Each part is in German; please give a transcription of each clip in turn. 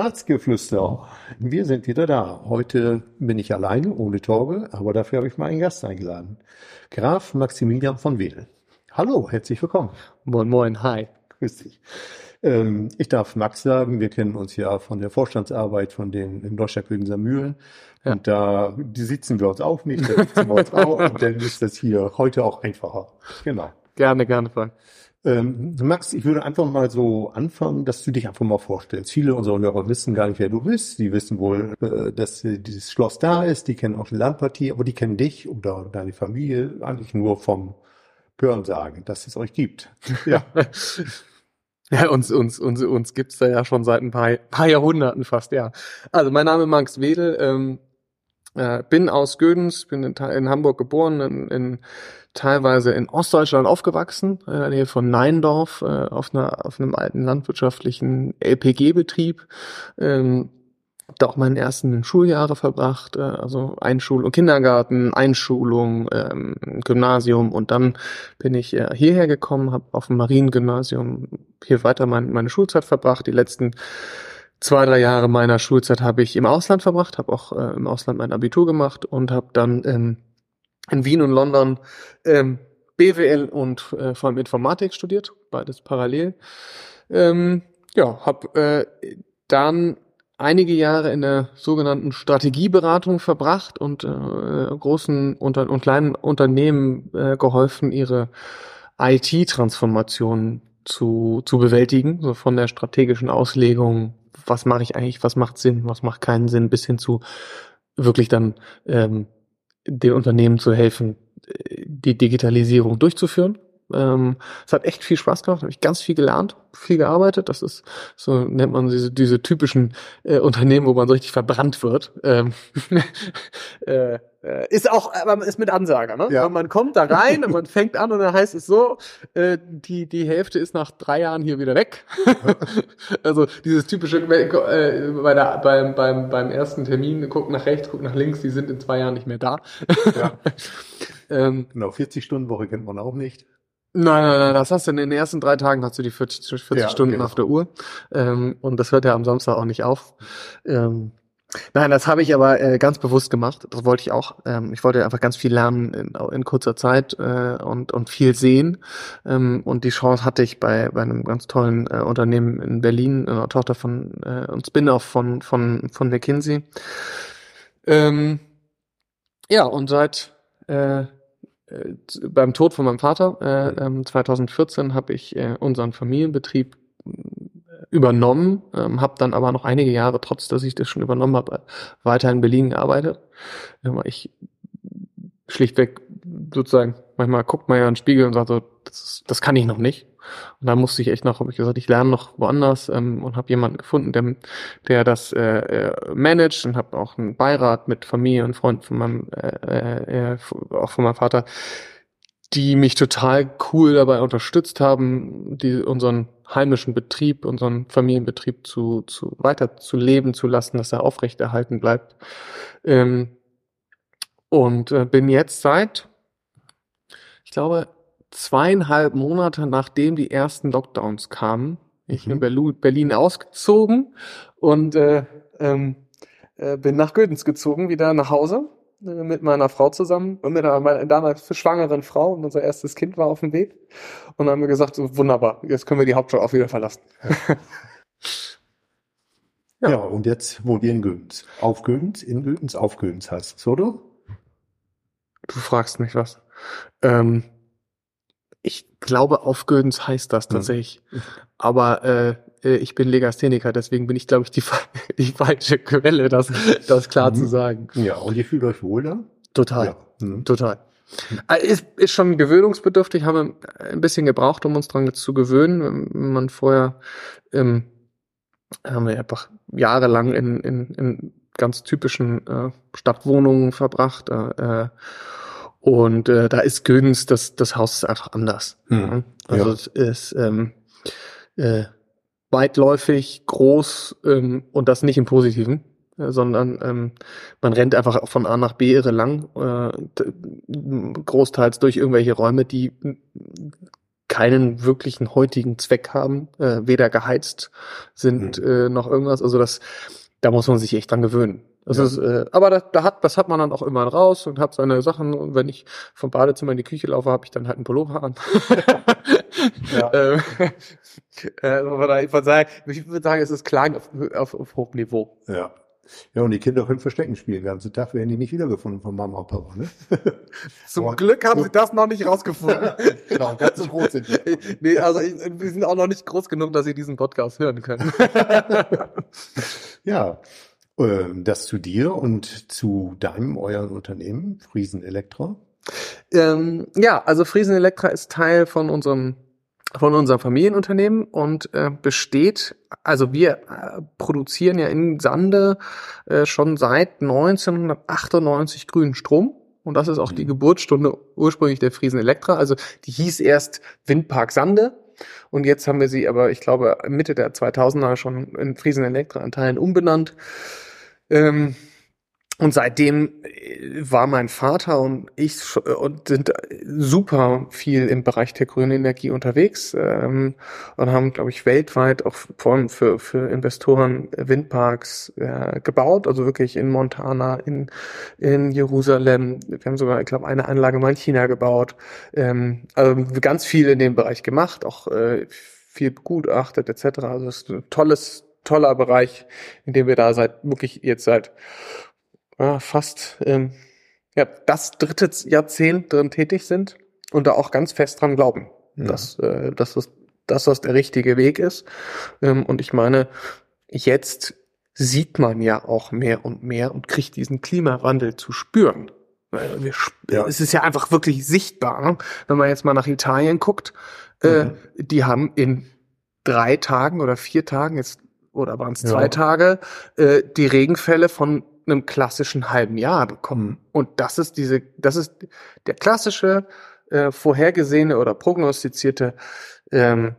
Ratsgeflüster. Wir sind wieder da. Heute bin ich alleine, ohne Torge, aber dafür habe ich mal einen Gast eingeladen. Graf Maximilian von Wedel. Hallo, herzlich willkommen. Moin, moin, hi. Grüß dich. Ähm, ich darf Max sagen, wir kennen uns ja von der Vorstandsarbeit von den in Deutschland Mühlen. Ja. Und da die sitzen wir uns auch nicht, da sitzen wir uns auch und dann ist das hier heute auch einfacher. Genau. Gerne, gerne, Frank. Ähm, Max, ich würde einfach mal so anfangen, dass du dich einfach mal vorstellst. Viele unserer Hörer wissen gar nicht, wer du bist. Die wissen wohl, äh, dass dieses Schloss da ist. Die kennen auch die Landpartie, aber die kennen dich oder deine Familie eigentlich nur vom Hören sagen, dass es euch gibt. Ja. Ja, uns, uns, uns, uns gibt's da ja schon seit ein paar, paar Jahrhunderten fast, ja. Also mein Name ist Max Wedel, ähm, äh, bin aus Gödens, bin in, in Hamburg geboren, in, in, teilweise in Ostdeutschland aufgewachsen, in der Nähe von Neindorf, äh, auf, einer, auf einem alten landwirtschaftlichen LPG-Betrieb. Ähm, da auch meine ersten Schuljahre verbracht, äh, also Einschulung, Kindergarten, Einschulung, ähm, Gymnasium und dann bin ich äh, hierher gekommen, habe auf dem Mariengymnasium hier weiter mein, meine Schulzeit verbracht. Die letzten zwei, drei Jahre meiner Schulzeit habe ich im Ausland verbracht, habe auch äh, im Ausland mein Abitur gemacht und habe dann ähm, in Wien und London ähm, BWL und äh, vor allem Informatik studiert, beides parallel. Ähm, ja, habe äh, dann einige Jahre in der sogenannten Strategieberatung verbracht und äh, großen unter und kleinen Unternehmen äh, geholfen, ihre IT-Transformation zu, zu bewältigen, so von der strategischen Auslegung, was mache ich eigentlich, was macht Sinn, was macht keinen Sinn, bis hin zu wirklich dann ähm, den Unternehmen zu helfen, die Digitalisierung durchzuführen ähm, es hat echt viel Spaß gemacht, habe ich ganz viel gelernt, viel gearbeitet. Das ist so nennt man diese, diese typischen äh, Unternehmen, wo man so richtig verbrannt wird. Ähm, äh, ist auch, aber ist mit Ansage, ne? Ja. Man kommt da rein und man fängt an und dann heißt es so, äh, die die Hälfte ist nach drei Jahren hier wieder weg. also dieses typische äh, bei der, beim beim beim ersten Termin guck nach rechts, guck nach links, die sind in zwei Jahren nicht mehr da. ja. ähm, genau, 40 Stunden Woche kennt man auch nicht. Nein, nein, nein, das hast du in den ersten drei Tagen hast du die 40, 40 ja, Stunden okay. auf der Uhr. Ähm, und das hört ja am Samstag auch nicht auf. Ähm, nein, das habe ich aber äh, ganz bewusst gemacht. Das wollte ich auch. Ähm, ich wollte einfach ganz viel lernen in, in kurzer Zeit äh, und, und viel sehen. Ähm, und die Chance hatte ich bei, bei einem ganz tollen äh, Unternehmen in Berlin, einer Tochter von äh, und Spin-off von, von, von McKinsey. Ähm, ja, und seit äh, äh, beim Tod von meinem Vater äh, ähm, 2014 habe ich äh, unseren Familienbetrieb übernommen, ähm, habe dann aber noch einige Jahre, trotz dass ich das schon übernommen habe, weiter in Berlin gearbeitet. Ähm, ich schlichtweg sozusagen, manchmal guckt man ja in den Spiegel und sagt so, das, das kann ich noch nicht. Und da musste ich echt noch, habe ich gesagt, ich lerne noch woanders ähm, und habe jemanden gefunden, der, der das äh, äh, managt und habe auch einen Beirat mit Familie und Freunden von meinem, äh, äh, auch von meinem Vater, die mich total cool dabei unterstützt haben, die unseren heimischen Betrieb, unseren Familienbetrieb zu, zu weiter zu leben zu lassen, dass er aufrechterhalten bleibt. Ähm, und äh, bin jetzt seit, ich glaube, zweieinhalb Monate nachdem die ersten Lockdowns kamen, ich mhm. in Berlin ausgezogen und äh, ähm, äh, bin nach Gödens gezogen, wieder nach Hause mit meiner Frau zusammen und mit meiner damals schwangeren Frau und unser erstes Kind war auf dem Weg. Und dann haben wir gesagt, so, wunderbar, jetzt können wir die Hauptstadt auch wieder verlassen. Ja. ja. ja, und jetzt wohnt ihr in Gödens. Auf Gödens, in Gödens, auf Gödens heißt es, oder? Du fragst mich was. Ähm, ich glaube, auf Gödens heißt das hm. tatsächlich. Mhm. Aber äh, äh, ich bin Legastheniker, deswegen bin ich, glaube ich, die, die falsche Quelle, das, das klar mhm. zu sagen. Ja, und ihr fühlt euch wohl da? Total. Ja. Mhm. Total. Äh, ist, ist schon gewöhnungsbedürftig, haben wir ein bisschen gebraucht, um uns dran zu gewöhnen. Wenn man vorher ähm, haben wir einfach jahrelang in, in, in ganz typischen äh, Stadtwohnungen verbracht. Äh, und äh, da ist Gödens, das, das Haus ist einfach anders. Mhm. Also ja. es ist ähm, äh, weitläufig, groß ähm, und das nicht im Positiven, äh, sondern ähm, man rennt einfach von A nach B irre lang, äh, großteils durch irgendwelche Räume, die keinen wirklichen heutigen Zweck haben, äh, weder geheizt sind mhm. äh, noch irgendwas. Also das, da muss man sich echt dran gewöhnen. Das ja. ist, äh, aber das, da hat, das hat man dann auch immer raus und hat seine Sachen. Und wenn ich vom Badezimmer in die Küche laufe, habe ich dann halt einen Pullover an. ja. ähm, äh, ich würde sagen, ich würde sagen, es ist Klagen auf, auf, auf hohem Niveau. Ja. Ja, und die Kinder können Verstecken spielen. Den ganzen Tag werden die nicht wiedergefunden von Mama und Papa. Ne? Zum Aber, Glück haben so, sie das noch nicht rausgefunden. genau, ganz so groß sind die. Nee, also wir sind auch noch nicht groß genug, dass sie diesen Podcast hören können. ja, ähm, das zu dir und zu deinem, euren Unternehmen, Friesen Elektra. Ähm, ja, also Friesen Elektra ist Teil von unserem von unserem Familienunternehmen und äh, besteht, also wir äh, produzieren ja in Sande äh, schon seit 1998 grünen Strom. Und das ist auch die mhm. Geburtsstunde ursprünglich der Friesen Elektra. Also die hieß erst Windpark Sande. Und jetzt haben wir sie aber, ich glaube, Mitte der 2000er schon in Friesen Elektra an Teilen umbenannt. Ähm, und seitdem äh, war mein Vater und ich äh, und sind super viel im Bereich der grünen Energie unterwegs ähm, und haben, glaube ich, weltweit auch vor allem für, für Investoren Windparks äh, gebaut, also wirklich in Montana, in, in Jerusalem. Wir haben sogar, ich glaube, eine Anlage mal in China gebaut. Ähm, also ganz viel in dem Bereich gemacht, auch äh, viel begutachtet etc. Also es ist ein tolles, toller Bereich, in dem wir da seit wirklich jetzt seit fast ähm, ja, das dritte Jahrzehnt drin tätig sind und da auch ganz fest dran glauben, ja. dass, äh, dass, das, dass das der richtige Weg ist. Ähm, und ich meine, jetzt sieht man ja auch mehr und mehr und kriegt diesen Klimawandel zu spüren. Wir, ja. Es ist ja einfach wirklich sichtbar, ne? wenn man jetzt mal nach Italien guckt. Äh, mhm. Die haben in drei Tagen oder vier Tagen jetzt oder waren es zwei ja. Tage äh, die Regenfälle von einem klassischen halben Jahr bekommen. Und das ist diese, das ist der klassische äh, vorhergesehene oder prognostizierte ähm,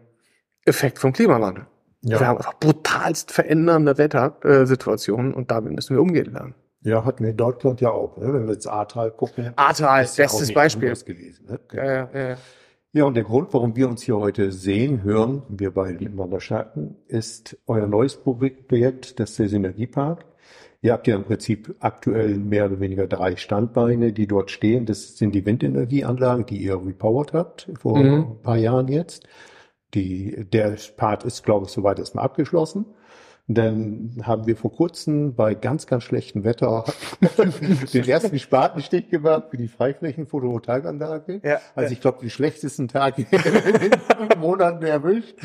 Effekt vom Klimawandel. Ja. Wir haben einfach brutalst verändernde Wettersituationen und damit müssen wir umgehen lernen. Ja, hatten wir in Deutschland ja auch, ne? wenn wir jetzt Ahrtal gucken. Ahrtal, bestes ja Beispiel. Gewesen, ne? ja, ja, ja. ja, und der Grund, warum wir uns hier heute sehen, hören, wir beide miteinander Schatten, ist euer neues Projekt, das ist der Synergiepark. Ihr habt ja im Prinzip aktuell mehr oder weniger drei Standbeine, die dort stehen. Das sind die Windenergieanlagen, die ihr repowered habt vor mhm. ein paar Jahren jetzt. Die, der Part ist, glaube ich, soweit erstmal abgeschlossen. Dann haben wir vor kurzem bei ganz, ganz schlechtem Wetter den ersten Spatenstich gemacht für die Freiflächen-Photovoltaikanlage. Ja, also ja. ich glaube, die schlechtesten Tage in den Monaten erwischt.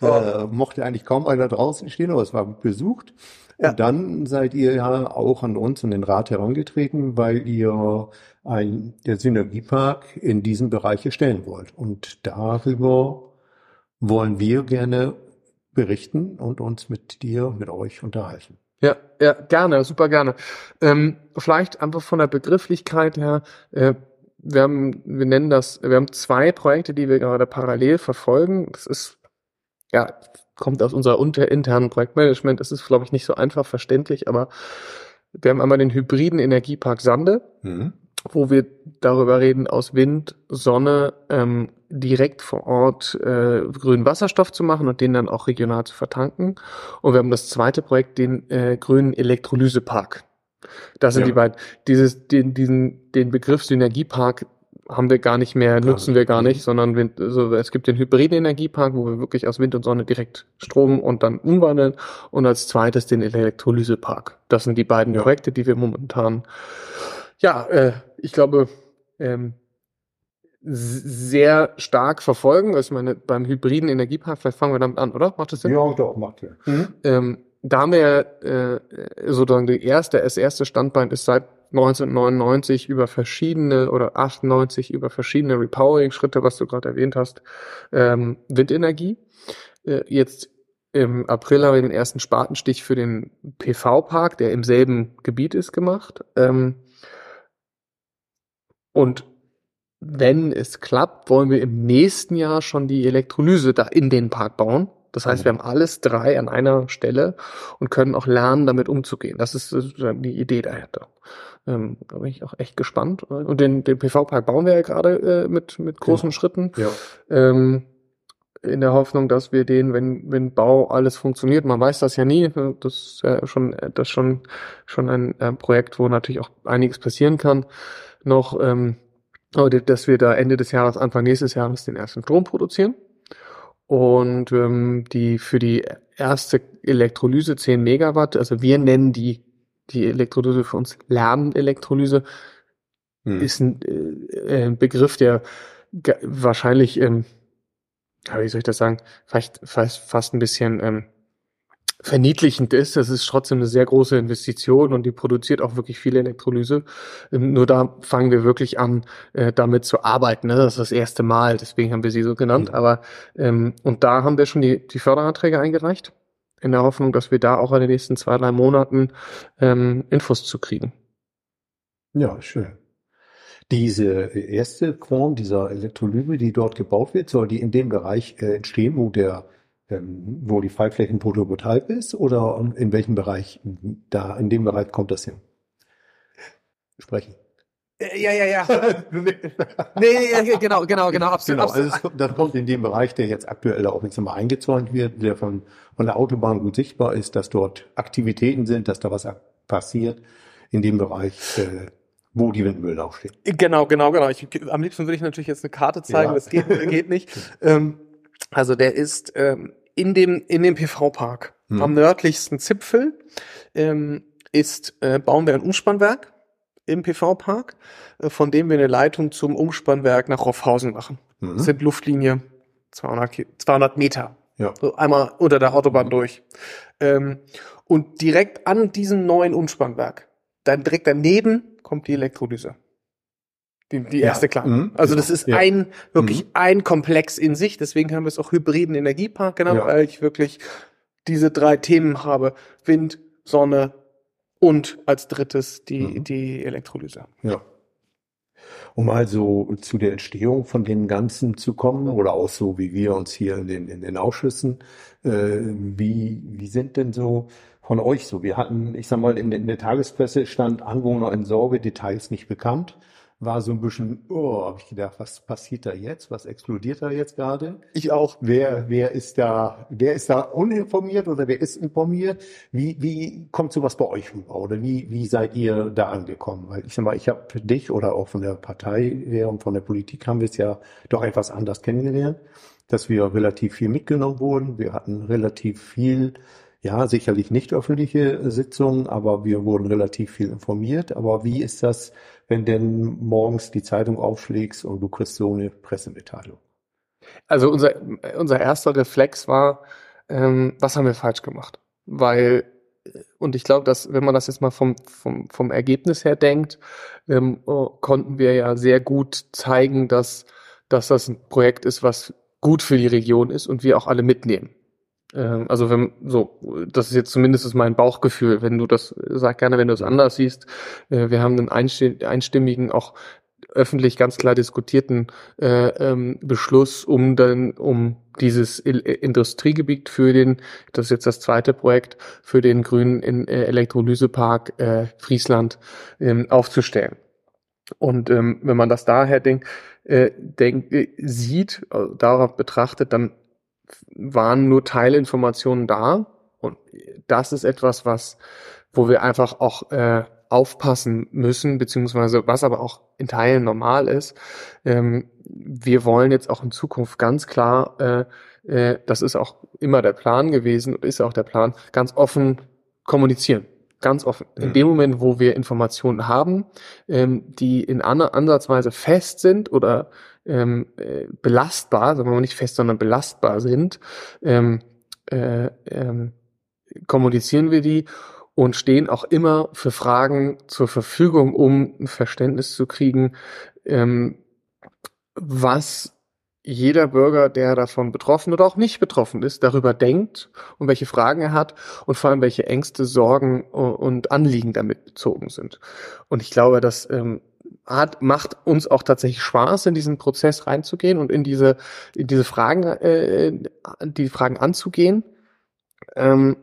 Oh. Äh, mochte eigentlich kaum einer draußen stehen, aber es war besucht. Ja. Und dann seid ihr ja auch an uns und den Rat herangetreten, weil ihr ein, der Synergiepark in diesem Bereich erstellen wollt. Und darüber wollen wir gerne berichten und uns mit dir, mit euch unterhalten. Ja, ja, gerne, super gerne. Ähm, vielleicht einfach von der Begrifflichkeit her, äh, wir haben, wir nennen das, wir haben zwei Projekte, die wir gerade parallel verfolgen. Das ist, ja, kommt aus unserer unter internen Projektmanagement. Das ist, glaube ich, nicht so einfach verständlich, aber wir haben einmal den hybriden Energiepark Sande, mhm. wo wir darüber reden, aus Wind, Sonne ähm, direkt vor Ort äh, grünen Wasserstoff zu machen und den dann auch regional zu vertanken. Und wir haben das zweite Projekt, den äh, grünen Elektrolysepark. Das sind ja. die beiden. Dieses, den, diesen, den Begriff Synergiepark haben wir gar nicht mehr, nutzen wir gar nicht, sondern Wind, also es gibt den hybriden Energiepark, wo wir wirklich aus Wind und Sonne direkt Strom und dann umwandeln und als zweites den Elektrolysepark. Das sind die beiden ja. Projekte, die wir momentan, ja, äh, ich glaube, ähm, sehr stark verfolgen. Also ich meine, beim hybriden Energiepark, vielleicht fangen wir damit an, oder? Macht das Sinn? Ja, doch, macht ja. Mhm. Ähm, da haben wir äh, sozusagen die erste, das erste Standbein ist seit 1999 über verschiedene oder 98 über verschiedene Repowering-Schritte, was du gerade erwähnt hast, ähm, Windenergie. Äh, jetzt im April haben wir den ersten Spatenstich für den PV-Park, der im selben Gebiet ist, gemacht. Ähm, und wenn es klappt, wollen wir im nächsten Jahr schon die Elektrolyse da in den Park bauen. Das heißt, wir haben alles drei an einer Stelle und können auch lernen, damit umzugehen. Das ist die Idee dahinter. Ähm, da bin ich auch echt gespannt. Und den, den PV-Park bauen wir ja gerade äh, mit, mit großen ja. Schritten. Ja. Ähm, in der Hoffnung, dass wir den, wenn, wenn Bau alles funktioniert, man weiß das ja nie, das ist ja schon, das ist schon, schon ein äh, Projekt, wo natürlich auch einiges passieren kann, noch, ähm, dass wir da Ende des Jahres, Anfang nächstes Jahres den ersten Strom produzieren. Und ähm, die für die erste Elektrolyse 10 Megawatt, also wir nennen die, die Elektrolyse für uns Lernelektrolyse, hm. ist ein äh, Begriff, der wahrscheinlich ähm, wie soll ich das sagen, vielleicht fast, fast ein bisschen ähm, verniedlichend ist. Das ist trotzdem eine sehr große Investition und die produziert auch wirklich viel Elektrolyse. Ähm, nur da fangen wir wirklich an, äh, damit zu arbeiten. Ne? Das ist das erste Mal, deswegen haben wir sie so genannt. Mhm. Aber ähm, und da haben wir schon die, die Förderanträge eingereicht, in der Hoffnung, dass wir da auch in den nächsten zwei, drei Monaten ähm, Infos zu kriegen. Ja, schön. Diese erste Form dieser Elektrolyse, die dort gebaut wird, soll die in dem Bereich äh, entstehen, wo der wo die Fallflächen Photovoltaik ist oder in welchem Bereich da in dem Bereich kommt das hin? Sprechen. Äh, ja, ja, ja. nee, genau, genau, genau, absolut. Genau, also das kommt in dem Bereich, der jetzt aktuell auch jetzt mal eingezäunt wird, der von, von der Autobahn gut sichtbar ist, dass dort Aktivitäten sind, dass da was passiert in dem Bereich. Äh, wo die Windmühlen auch stehen. Genau, genau, genau. Ich, am liebsten würde ich natürlich jetzt eine Karte zeigen, ja. das geht, geht nicht. ähm, also der ist ähm, in dem, in dem PV-Park hm. am nördlichsten Zipfel ähm, ist, äh, bauen wir ein Umspannwerk im PV-Park, äh, von dem wir eine Leitung zum Umspannwerk nach Roffhausen machen. Mhm. Das sind Luftlinie 200, 200 Meter. Ja. So einmal unter der Autobahn mhm. durch. Ähm, und direkt an diesem neuen Umspannwerk, dann direkt daneben kommt die Elektrolyse. Die, die ja. erste klar. Mhm. Also das ist ja. ein, wirklich mhm. ein Komplex in sich. Deswegen haben wir es auch hybriden Energiepark genannt, ja. weil ich wirklich diese drei Themen habe. Wind, Sonne und als drittes die, mhm. die Elektrolyse. Ja. Um also zu der Entstehung von den Ganzen zu kommen oder auch so wie wir uns hier in den, in den Ausschüssen, äh, wie, wie sind denn so von euch so? Wir hatten, ich sag mal, in, in der Tagespresse stand Anwohner in Sorge, Details nicht bekannt. War so ein bisschen, oh, habe ich gedacht, was passiert da jetzt? Was explodiert da jetzt gerade? Ich auch. Wer, wer ist da, wer ist da uninformiert oder wer ist informiert? Wie, wie kommt sowas bei euch rüber? Oder wie, wie seid ihr da angekommen? Weil ich sag mal, ich habe dich oder auch von der Partei her und von der Politik haben wir es ja doch etwas anders kennengelernt, dass wir relativ viel mitgenommen wurden. Wir hatten relativ viel ja, sicherlich nicht öffentliche Sitzungen, aber wir wurden relativ viel informiert. Aber wie ist das, wenn denn morgens die Zeitung aufschlägst und du kriegst so eine Pressemitteilung? Also unser, unser erster Reflex war, ähm, was haben wir falsch gemacht? Weil, und ich glaube, dass, wenn man das jetzt mal vom, vom, vom Ergebnis her denkt, ähm, oh, konnten wir ja sehr gut zeigen, dass, dass das ein Projekt ist, was gut für die Region ist und wir auch alle mitnehmen. Ähm, also wenn so, das ist jetzt zumindest mein Bauchgefühl. Wenn du das, sag gerne, wenn du es anders siehst. Äh, wir haben einen einstimmigen, auch öffentlich ganz klar diskutierten äh, ähm, Beschluss, um dann um dieses Industriegebiet für den, das ist jetzt das zweite Projekt, für den grünen äh, Elektrolysepark äh, Friesland ähm, aufzustellen. Und ähm, wenn man das daher denkt, äh, denk, äh, sieht, äh, darauf betrachtet, dann waren nur Teilinformationen da. Und das ist etwas, was, wo wir einfach auch äh, aufpassen müssen, beziehungsweise was aber auch in Teilen normal ist. Ähm, wir wollen jetzt auch in Zukunft ganz klar, äh, äh, das ist auch immer der Plan gewesen und ist auch der Plan, ganz offen kommunizieren. Ganz offen. In dem Moment, wo wir Informationen haben, ähm, die in Ansatzweise fest sind oder ähm, äh, belastbar, sagen wir mal nicht fest, sondern belastbar sind, ähm, äh, ähm, kommunizieren wir die und stehen auch immer für Fragen zur Verfügung, um ein Verständnis zu kriegen, ähm, was jeder Bürger, der davon betroffen oder auch nicht betroffen ist, darüber denkt und welche Fragen er hat und vor allem welche Ängste, Sorgen und Anliegen damit bezogen sind. Und ich glaube, dass ähm, hat, macht uns auch tatsächlich Spaß, in diesen Prozess reinzugehen und in diese, in diese Fragen, äh, die Fragen anzugehen. Ähm,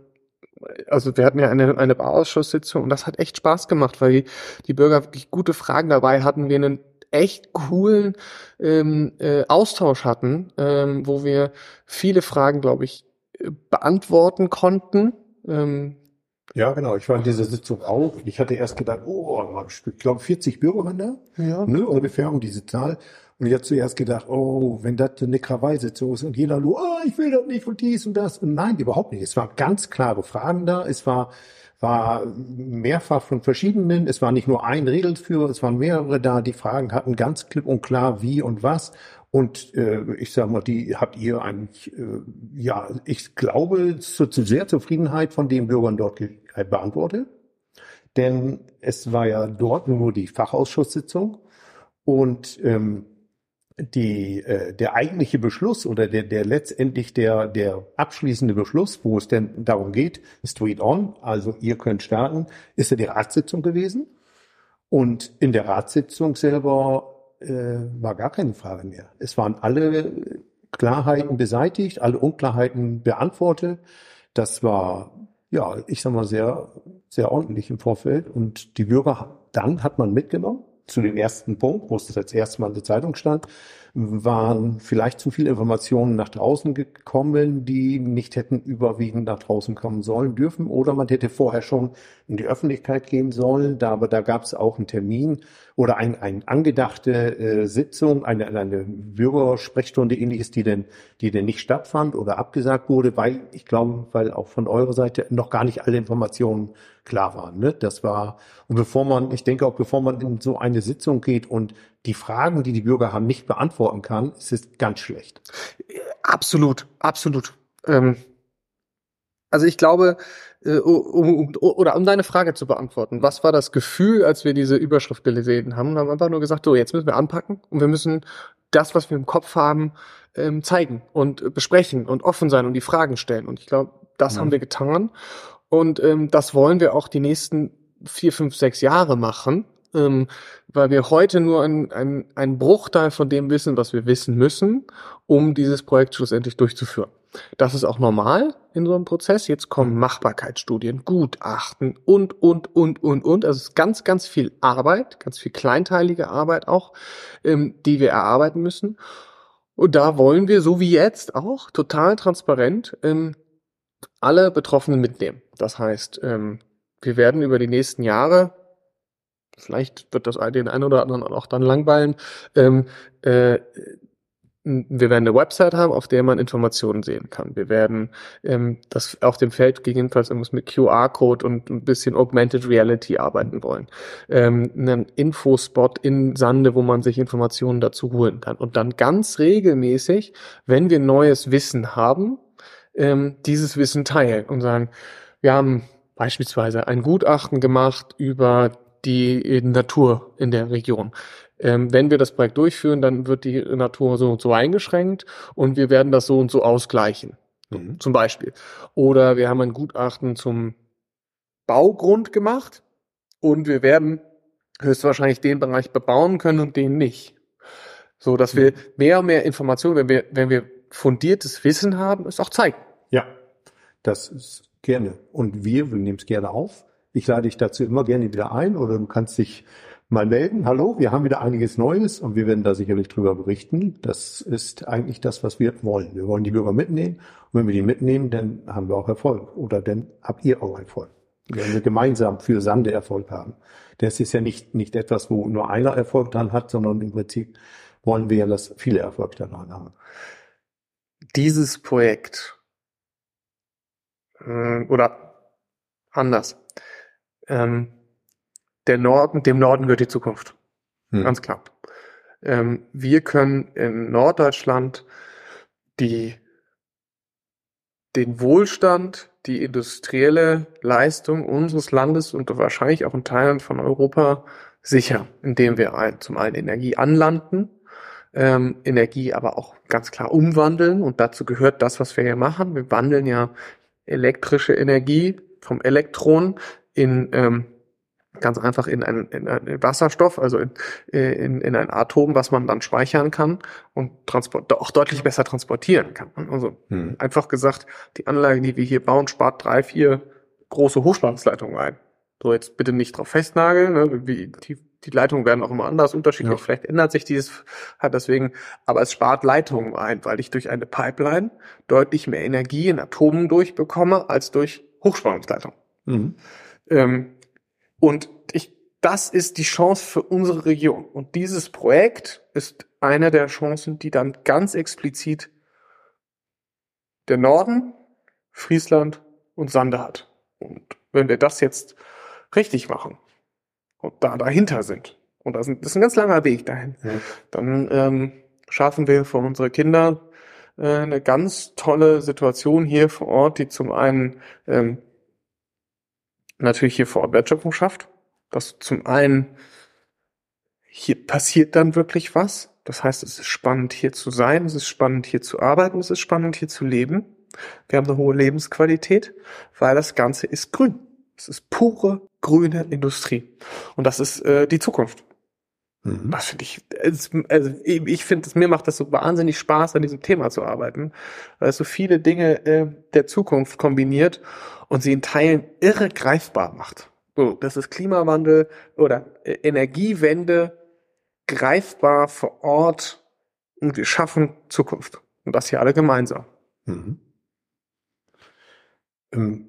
also wir hatten ja eine, eine Bauausschusssitzung und das hat echt Spaß gemacht, weil die, die Bürger wirklich gute Fragen dabei hatten, wir einen echt coolen ähm, äh, Austausch hatten, ähm, wo wir viele Fragen, glaube ich, beantworten konnten. Ähm, ja, genau. Ich war in dieser Sitzung auch. Ich hatte erst gedacht, oh, ich glaube 40 Bürger waren da, ja. ne, ungefähr um diese Zahl. Und ich habe zuerst gedacht, oh, wenn das eine Krawallsitzung ist und jeder nur, oh, ich will das nicht und dies und das. Und nein, überhaupt nicht. Es waren ganz klare Fragen da. Es war, war mehrfach von verschiedenen. Es war nicht nur ein Regelführer, es waren mehrere da. Die Fragen hatten ganz klipp und klar, wie und was. Und äh, ich sage mal, die habt ihr eigentlich, äh, ja, ich glaube, zu, zu sehr Zufriedenheit von den Bürgern dort beantwortet. Denn es war ja dort nur die Fachausschusssitzung und ähm, die, äh, der eigentliche Beschluss oder der, der letztendlich der, der abschließende Beschluss, wo es denn darum geht, Street on, also ihr könnt starten, ist ja die Ratssitzung gewesen. Und in der Ratssitzung selber äh, war gar keine Frage mehr. Es waren alle Klarheiten beseitigt, alle Unklarheiten beantwortet. Das war, ja, ich sag mal, sehr, sehr ordentlich im Vorfeld. Und die Bürger, dann hat man mitgenommen zu dem ersten Punkt, wo es das als erstes Mal in der Zeitung stand, waren vielleicht zu viele Informationen nach draußen gekommen, die nicht hätten überwiegend nach draußen kommen sollen dürfen. Oder man hätte vorher schon in die Öffentlichkeit gehen sollen. Da, aber da gab es auch einen Termin oder ein, ein angedachte äh, Sitzung, eine, eine Bürgersprechstunde ähnliches, die denn, die denn nicht stattfand oder abgesagt wurde, weil ich glaube, weil auch von eurer Seite noch gar nicht alle Informationen klar waren. Ne? Das war, und bevor man, ich denke auch, bevor man in so eine Sitzung geht und die Fragen, die die Bürger haben, nicht beantworten kann, ist es ganz schlecht. Absolut, absolut. Ähm, also ich glaube, äh, um, um, oder um deine Frage zu beantworten, was war das Gefühl, als wir diese Überschrift gelesen haben und haben einfach nur gesagt, so, jetzt müssen wir anpacken und wir müssen das, was wir im Kopf haben, ähm, zeigen und besprechen und offen sein und die Fragen stellen. Und ich glaube, das ja. haben wir getan. Und ähm, das wollen wir auch die nächsten vier, fünf, sechs Jahre machen, ähm, weil wir heute nur ein, ein, ein Bruchteil von dem wissen, was wir wissen müssen, um dieses Projekt schlussendlich durchzuführen. Das ist auch normal in so einem Prozess. Jetzt kommen Machbarkeitsstudien, Gutachten und, und, und, und, und. Also es ist ganz, ganz viel Arbeit, ganz viel kleinteilige Arbeit auch, ähm, die wir erarbeiten müssen. Und da wollen wir, so wie jetzt auch, total transparent ähm, alle Betroffenen mitnehmen. Das heißt, ähm, wir werden über die nächsten Jahre, vielleicht wird das den einen oder anderen auch dann langweilen, ähm, äh, wir werden eine Website haben, auf der man Informationen sehen kann. Wir werden ähm, das auf dem Feld gegebenenfalls irgendwas mit QR-Code und ein bisschen Augmented Reality arbeiten wollen. Ähm, einen Infospot in Sande, wo man sich Informationen dazu holen kann. Und dann ganz regelmäßig, wenn wir neues Wissen haben, ähm, dieses Wissen teilen und sagen, wir haben beispielsweise ein Gutachten gemacht über die Natur in der Region. Ähm, wenn wir das Projekt durchführen, dann wird die Natur so und so eingeschränkt und wir werden das so und so ausgleichen. Mhm. Zum Beispiel. Oder wir haben ein Gutachten zum Baugrund gemacht und wir werden höchstwahrscheinlich den Bereich bebauen können und den nicht. So, dass wir mhm. mehr und mehr Informationen, wenn wir, wenn wir fundiertes Wissen haben, es auch zeigen. Ja, das ist gerne. Und wir, wir nehmen es gerne auf. Ich lade dich dazu immer gerne wieder ein oder du kannst dich mal melden. Hallo, wir haben wieder einiges Neues und wir werden da sicherlich drüber berichten. Das ist eigentlich das, was wir wollen. Wir wollen die Bürger mitnehmen und wenn wir die mitnehmen, dann haben wir auch Erfolg oder dann habt ihr auch Erfolg. Wenn wir gemeinsam für Sande Erfolg haben. Das ist ja nicht, nicht etwas, wo nur einer Erfolg dran hat, sondern im Prinzip wollen wir ja, dass viele Erfolg daran haben. Dieses Projekt äh, oder anders. Ähm, der Norden, dem Norden gehört die Zukunft. Hm. Ganz klar. Ähm, wir können in Norddeutschland die, den Wohlstand, die industrielle Leistung unseres Landes und wahrscheinlich auch in Teilen von Europa sichern, indem wir ein, zum einen Energie anlanden, ähm, Energie aber auch ganz klar umwandeln und dazu gehört das, was wir hier machen. Wir wandeln ja elektrische Energie vom Elektron in ähm, ganz einfach in ein, in ein Wasserstoff, also in, in, in ein Atom, was man dann speichern kann und transport, auch deutlich besser transportieren kann. Also hm. einfach gesagt, die Anlage, die wir hier bauen, spart drei, vier große Hochspannungsleitungen ein. So, jetzt bitte nicht drauf festnageln, ne, wie tief die Leitungen werden auch immer anders, unterschiedlich. Ja. Vielleicht ändert sich dieses, hat deswegen, aber es spart Leitungen ein, weil ich durch eine Pipeline deutlich mehr Energie in Atomen durchbekomme als durch Hochspannungsleitung. Mhm. Ähm, und ich, das ist die Chance für unsere Region. Und dieses Projekt ist eine der Chancen, die dann ganz explizit der Norden, Friesland und Sande hat. Und wenn wir das jetzt richtig machen, und da dahinter sind, und das ist ein ganz langer Weg dahin, ja. dann ähm, schaffen wir für unsere Kinder äh, eine ganz tolle Situation hier vor Ort, die zum einen ähm, natürlich hier vor Ort Wertschöpfung schafft, dass zum einen hier passiert dann wirklich was. Das heißt, es ist spannend hier zu sein, es ist spannend hier zu arbeiten, es ist spannend hier zu leben. Wir haben eine hohe Lebensqualität, weil das Ganze ist grün. Es ist pure grüne Industrie. Und das ist äh, die Zukunft. Mhm. Das finde ich, also ich finde, mir macht das so wahnsinnig Spaß, an diesem Thema zu arbeiten, weil es so viele Dinge äh, der Zukunft kombiniert und sie in Teilen irre greifbar macht. So, das ist Klimawandel oder äh, Energiewende greifbar vor Ort und wir schaffen Zukunft. Und das hier alle gemeinsam. Mhm. Ähm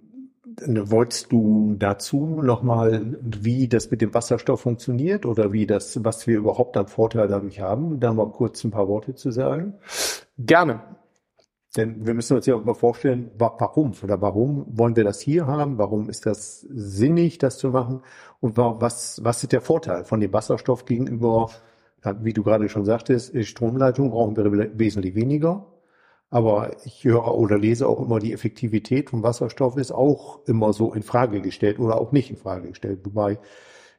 Wolltest du dazu nochmal, wie das mit dem Wasserstoff funktioniert oder wie das, was wir überhaupt an Vorteil dadurch haben, da mal kurz ein paar Worte zu sagen? Gerne. Denn wir müssen uns ja auch mal vorstellen, warum oder warum wollen wir das hier haben? Warum ist das sinnig, das zu machen? Und was, was ist der Vorteil von dem Wasserstoff gegenüber, wie du gerade schon sagtest, Stromleitung brauchen wir wesentlich weniger. Aber ich höre oder lese auch immer, die Effektivität von Wasserstoff ist auch immer so in Frage gestellt oder auch nicht in Frage gestellt. Wobei,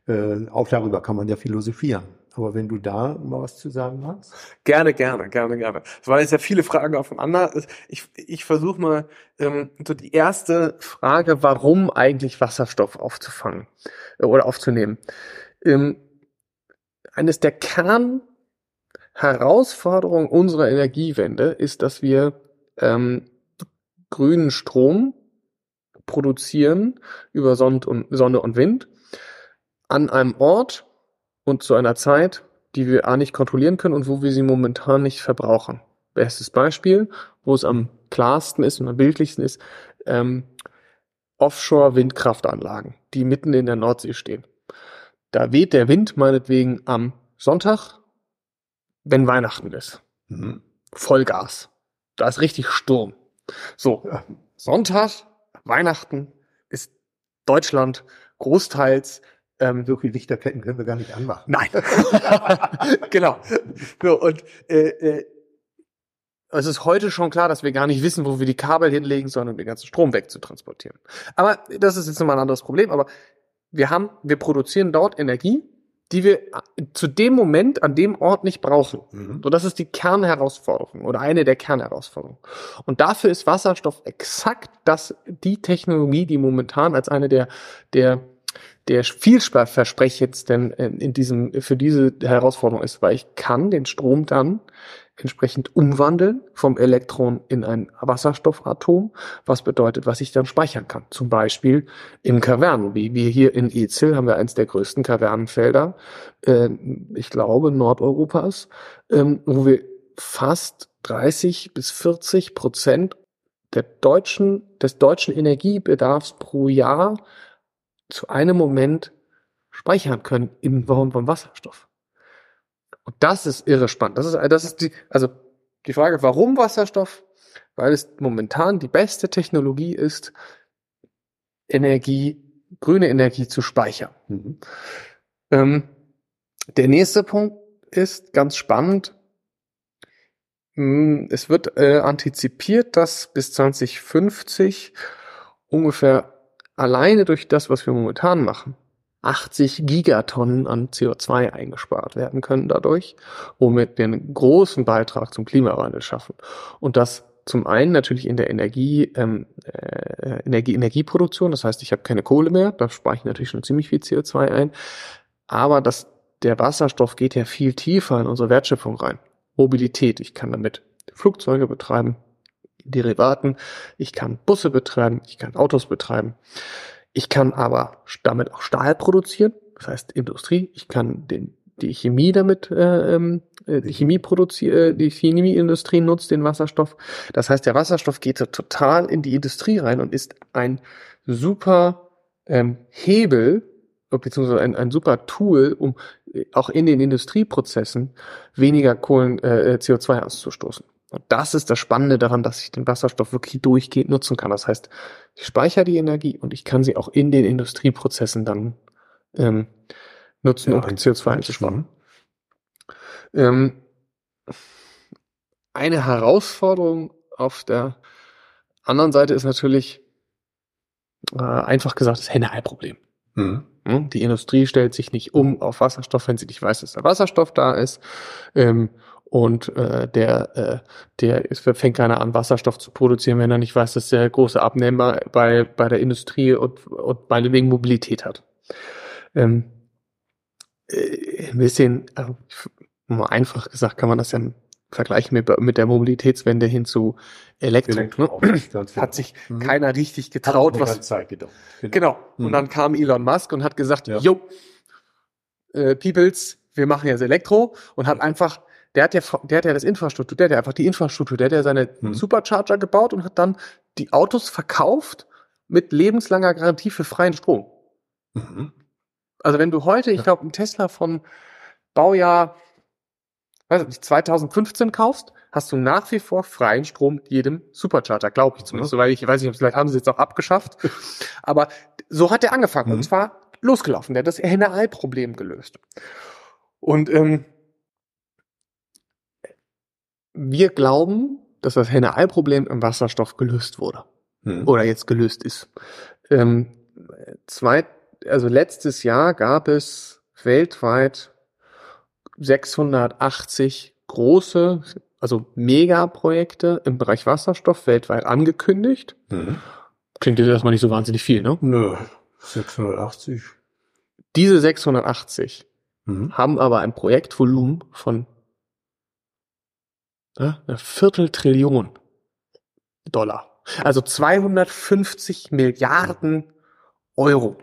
äh, auch darüber kann man ja philosophieren. Aber wenn du da mal was zu sagen hast? Gerne, gerne, gerne, gerne. Es waren jetzt ja viele Fragen aufeinander. Ich, ich versuche mal ähm, so die erste Frage, warum eigentlich Wasserstoff aufzufangen äh, oder aufzunehmen. Ähm, eines der Kern Herausforderung unserer Energiewende ist, dass wir ähm, grünen Strom produzieren über Sonne und, Wind an einem Ort und zu einer Zeit, die wir A nicht kontrollieren können und wo wir sie momentan nicht verbrauchen. Bestes Beispiel, wo es am klarsten ist und am bildlichsten ist, ähm, Offshore-Windkraftanlagen, die mitten in der Nordsee stehen. Da weht der Wind meinetwegen am Sonntag wenn Weihnachten ist. Mhm. Vollgas. Da ist richtig Sturm. So, Sonntag, Weihnachten ist Deutschland großteils ähm, so viel Lichterketten können wir gar nicht anmachen. Nein. genau. So, und äh, äh, es ist heute schon klar, dass wir gar nicht wissen, wo wir die Kabel hinlegen, sondern den ganzen Strom wegzutransportieren. Aber das ist jetzt nochmal ein anderes Problem. Aber wir haben, wir produzieren dort Energie die wir zu dem Moment an dem Ort nicht brauchen. Mhm. So, das ist die Kernherausforderung oder eine der Kernherausforderungen. Und dafür ist Wasserstoff exakt das, die Technologie, die momentan als eine der, der, der vielversprechendsten in diesem, für diese Herausforderung ist, weil ich kann den Strom dann entsprechend umwandeln vom Elektron in ein Wasserstoffatom, was bedeutet, was ich dann speichern kann. Zum Beispiel in Kavernen, wie wir hier in Ezel haben wir eines der größten Kavernenfelder, äh, ich glaube Nordeuropas, ähm, wo wir fast 30 bis 40 Prozent der deutschen, des deutschen Energiebedarfs pro Jahr zu einem Moment speichern können im Form von Wasserstoff. Und das ist irre spannend. Das ist, das ist die, also die Frage, warum Wasserstoff? Weil es momentan die beste Technologie ist, Energie, grüne Energie zu speichern. Mhm. Ähm, der nächste Punkt ist ganz spannend. Hm, es wird äh, antizipiert, dass bis 2050 ungefähr alleine durch das, was wir momentan machen, 80 Gigatonnen an CO2 eingespart werden können dadurch, womit wir einen großen Beitrag zum Klimawandel schaffen. Und das zum einen natürlich in der Energie, ähm, äh, Energie, Energieproduktion, das heißt, ich habe keine Kohle mehr, da spare ich natürlich schon ziemlich viel CO2 ein, aber das, der Wasserstoff geht ja viel tiefer in unsere Wertschöpfung rein. Mobilität, ich kann damit Flugzeuge betreiben, Derivaten, ich kann Busse betreiben, ich kann Autos betreiben. Ich kann aber damit auch Stahl produzieren das heißt Industrie, ich kann den, die Chemie damit, äh, ähm, äh, die Chemie produziert, die Chemieindustrie nutzt den Wasserstoff. Das heißt, der Wasserstoff geht so total in die Industrie rein und ist ein super ähm, Hebel, beziehungsweise ein, ein super Tool, um äh, auch in den Industrieprozessen weniger Kohlen, äh, CO2 auszustoßen. Und das ist das Spannende daran, dass ich den Wasserstoff wirklich durchgehend nutzen kann. Das heißt, ich speichere die Energie und ich kann sie auch in den Industrieprozessen dann ähm, nutzen, ja, um CO2 einzusparen. Ähm, eine Herausforderung auf der anderen Seite ist natürlich äh, einfach gesagt das Henne-Ei-Problem. Mhm. Hm? Die Industrie stellt sich nicht um auf Wasserstoff, wenn sie nicht weiß, dass der Wasserstoff da ist. Ähm, und äh, der, äh, der ist, fängt keiner an, Wasserstoff zu produzieren, wenn er nicht weiß, dass der große Abnehmer bei, bei der Industrie und, und meinetwegen Mobilität hat. Ähm, äh, ein bisschen, also, mal einfach gesagt, kann man das ja vergleichen mit, mit der Mobilitätswende hin zu Elektro. Elektro ne? Hat sich mhm. keiner richtig getraut, was. Zeit Genau. genau. Mhm. Und dann kam Elon Musk und hat gesagt, ja. yo, äh, Peoples, wir machen jetzt Elektro und hat einfach der hat ja, der hat ja das Infrastruktur, der hat ja einfach die Infrastruktur, der hat ja seine hm. Supercharger gebaut und hat dann die Autos verkauft mit lebenslanger Garantie für freien Strom. Mhm. Also wenn du heute, ich glaube, einen Tesla von Baujahr weiß nicht, 2015 kaufst, hast du nach wie vor freien Strom jedem Supercharger, glaube ich zumindest. Mhm. Soweit ich weiß nicht, vielleicht haben sie es jetzt auch abgeschafft. Aber so hat er angefangen mhm. und zwar losgelaufen. Der hat das Henne-Ei-Problem gelöst. Und ähm, wir glauben, dass das Henne-Ei-Problem im Wasserstoff gelöst wurde. Hm. Oder jetzt gelöst ist. Ähm, zwei, also letztes Jahr gab es weltweit 680 große, also Megaprojekte im Bereich Wasserstoff weltweit angekündigt. Mhm. Klingt jetzt erstmal nicht so wahnsinnig viel, ne? Nö, 680. Diese 680 mhm. haben aber ein Projektvolumen von ja, eine Vierteltrillion Dollar. Also 250 Milliarden Euro.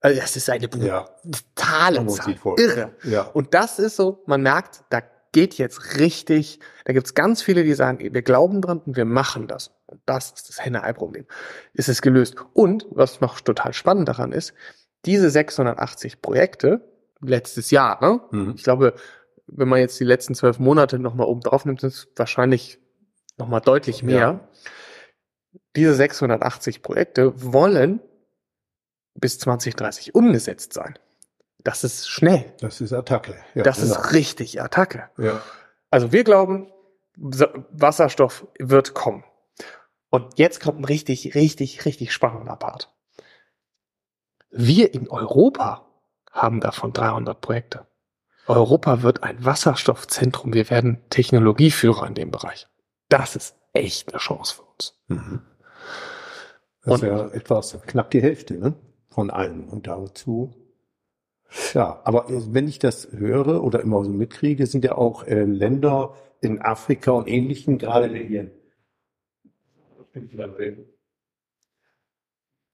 Also das ist eine brutale ja, Zahl. Irre. Ja. Und das ist so, man merkt, da geht jetzt richtig, da gibt's ganz viele, die sagen, wir glauben dran und wir machen das. Und das ist das Henne-Ei-Problem. Ist es gelöst. Und, was noch total spannend daran ist, diese 680 Projekte, letztes Jahr, ne? Mhm. Ich glaube, wenn man jetzt die letzten zwölf Monate nochmal oben drauf nimmt, ist es wahrscheinlich nochmal deutlich mehr. Ja. Diese 680 Projekte wollen bis 2030 umgesetzt sein. Das ist schnell. Das ist Attacke. Ja, das genau. ist richtig Attacke. Ja. Also wir glauben, Wasserstoff wird kommen. Und jetzt kommt ein richtig, richtig, richtig spannender Part. Wir in Europa haben davon 300 Projekte. Europa wird ein Wasserstoffzentrum. Wir werden Technologieführer in dem Bereich. Das ist echt eine Chance für uns. Mhm. Das ist ja etwas knapp die Hälfte ne? von allen. Und dazu, ja, aber wenn ich das höre oder immer so mitkriege, sind ja auch äh, Länder in Afrika und ähnlichen gerade hier.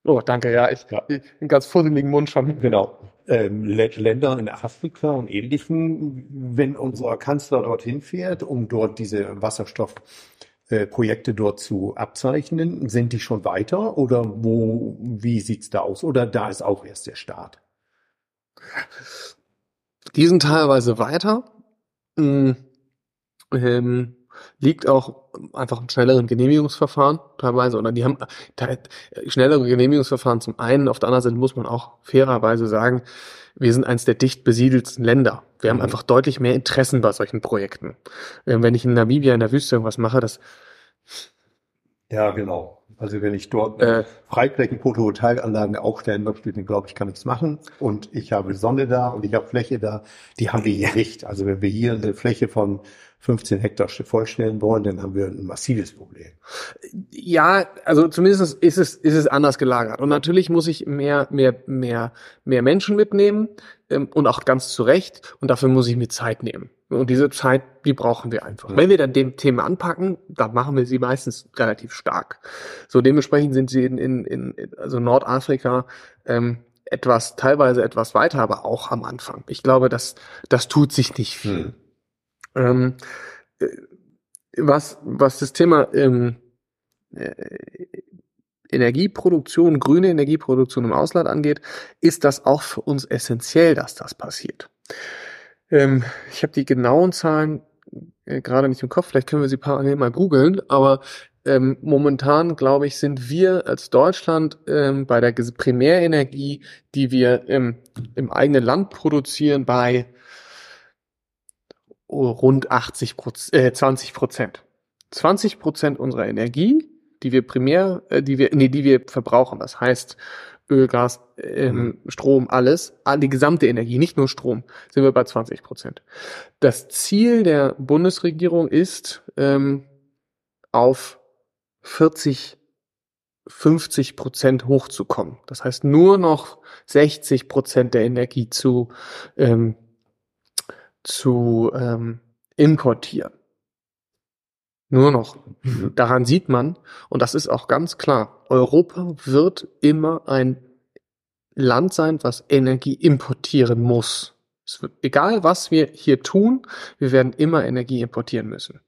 Oh, danke, ja, ich, ja. ich einen ganz fusseligen Mund schon. Genau ähm, Länder in Afrika und ähnlichen, wenn unser Kanzler dorthin fährt, um dort diese Wasserstoffprojekte äh, dort zu abzeichnen, sind die schon weiter oder wo, wie sieht's da aus? Oder da ist auch erst der Start? Die sind teilweise weiter. Mhm. Ähm, liegt auch einfach im schnelleren Genehmigungsverfahren teilweise oder die haben schnellere Genehmigungsverfahren zum einen, auf der anderen Seite muss man auch fairerweise sagen, wir sind eines der dicht besiedelsten Länder. Wir mhm. haben einfach deutlich mehr Interessen bei solchen Projekten. Ähm, wenn ich in Namibia in der Wüste irgendwas mache, das ja, genau. Also wenn ich dort äh, Freiflächen-Photovoltaikanlagen aufstellen möchte, dann glaube ich, kann ich es machen. Und ich habe Sonne da und ich habe Fläche da. Die haben wir hier nicht. Also wenn wir hier eine Fläche von 15 Hektar vollstellen wollen, dann haben wir ein massives Problem. Ja, also zumindest ist es, ist es anders gelagert. Und natürlich muss ich mehr, mehr, mehr, mehr Menschen mitnehmen ähm, und auch ganz zu Recht. Und dafür muss ich mir Zeit nehmen. Und diese Zeit, die brauchen wir einfach. Ja. Wenn wir dann dem Thema anpacken, dann machen wir sie meistens relativ stark. So dementsprechend sind sie in, in, in also Nordafrika ähm, etwas, teilweise etwas weiter, aber auch am Anfang. Ich glaube, das, das tut sich nicht viel. Hm. Ähm, äh, was, was das Thema ähm, äh, Energieproduktion, grüne Energieproduktion im Ausland angeht, ist das auch für uns essentiell, dass das passiert. Ähm, ich habe die genauen Zahlen äh, gerade nicht im Kopf, vielleicht können wir sie parallel mal googeln, aber ähm, momentan, glaube ich, sind wir als Deutschland ähm, bei der Primärenergie, die wir im, im eigenen Land produzieren, bei rund 80 äh, 20 Prozent. 20 Prozent unserer Energie, die wir primär, äh, die wir, nee, die wir verbrauchen. Das heißt, Öl, Gas, ähm, mhm. Strom, alles, die gesamte Energie, nicht nur Strom, sind wir bei 20 Prozent. Das Ziel der Bundesregierung ist, ähm, auf 40, 50 Prozent hochzukommen. Das heißt, nur noch 60 Prozent der Energie zu, ähm, zu ähm, importieren. Nur noch. Mhm. Daran sieht man, und das ist auch ganz klar, Europa wird immer ein Land sein, was Energie importieren muss. Wird, egal was wir hier tun, wir werden immer Energie importieren müssen.